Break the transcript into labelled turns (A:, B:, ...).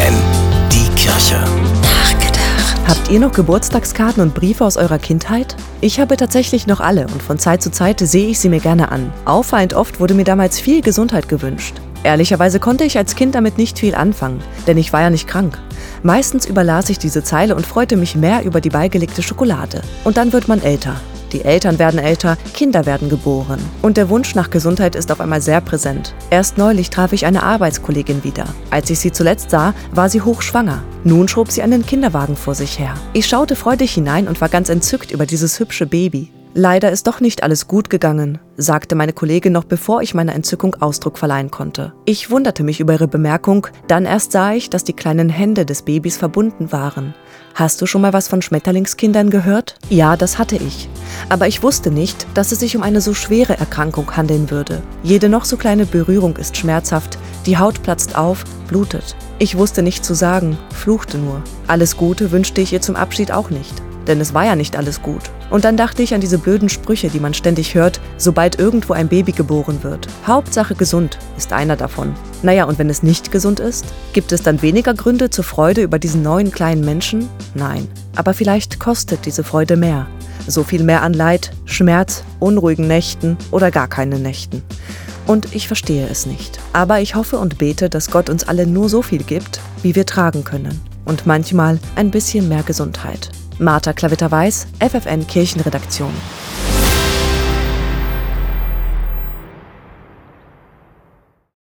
A: FFN, die Kirche.
B: Nachgedacht.
C: Habt ihr noch Geburtstagskarten und Briefe aus eurer Kindheit? Ich habe tatsächlich noch alle und von Zeit zu Zeit sehe ich sie mir gerne an. Auffallend oft wurde mir damals viel Gesundheit gewünscht. Ehrlicherweise konnte ich als Kind damit nicht viel anfangen, denn ich war ja nicht krank. Meistens überlas ich diese Zeile und freute mich mehr über die beigelegte Schokolade. Und dann wird man älter. Die Eltern werden älter, Kinder werden geboren. Und der Wunsch nach Gesundheit ist auf einmal sehr präsent. Erst neulich traf ich eine Arbeitskollegin wieder. Als ich sie zuletzt sah, war sie hochschwanger. Nun schob sie einen Kinderwagen vor sich her. Ich schaute freudig hinein und war ganz entzückt über dieses hübsche Baby. Leider ist doch nicht alles gut gegangen, sagte meine Kollegin noch bevor ich meiner Entzückung Ausdruck verleihen konnte. Ich wunderte mich über ihre Bemerkung, dann erst sah ich, dass die kleinen Hände des Babys verbunden waren. Hast du schon mal was von Schmetterlingskindern gehört? Ja, das hatte ich. Aber ich wusste nicht, dass es sich um eine so schwere Erkrankung handeln würde. Jede noch so kleine Berührung ist schmerzhaft, die Haut platzt auf, blutet. Ich wusste nicht zu sagen, fluchte nur. Alles Gute wünschte ich ihr zum Abschied auch nicht denn es war ja nicht alles gut. Und dann dachte ich an diese blöden Sprüche, die man ständig hört, sobald irgendwo ein Baby geboren wird. Hauptsache gesund ist einer davon. Naja, und wenn es nicht gesund ist, gibt es dann weniger Gründe zur Freude über diesen neuen kleinen Menschen? Nein. Aber vielleicht kostet diese Freude mehr. So viel mehr an Leid, Schmerz, unruhigen Nächten oder gar keinen Nächten. Und ich verstehe es nicht. Aber ich hoffe und bete, dass Gott uns alle nur so viel gibt, wie wir tragen können. Und manchmal ein bisschen mehr Gesundheit. Martha Klavitter-Weiß, FFN Kirchenredaktion.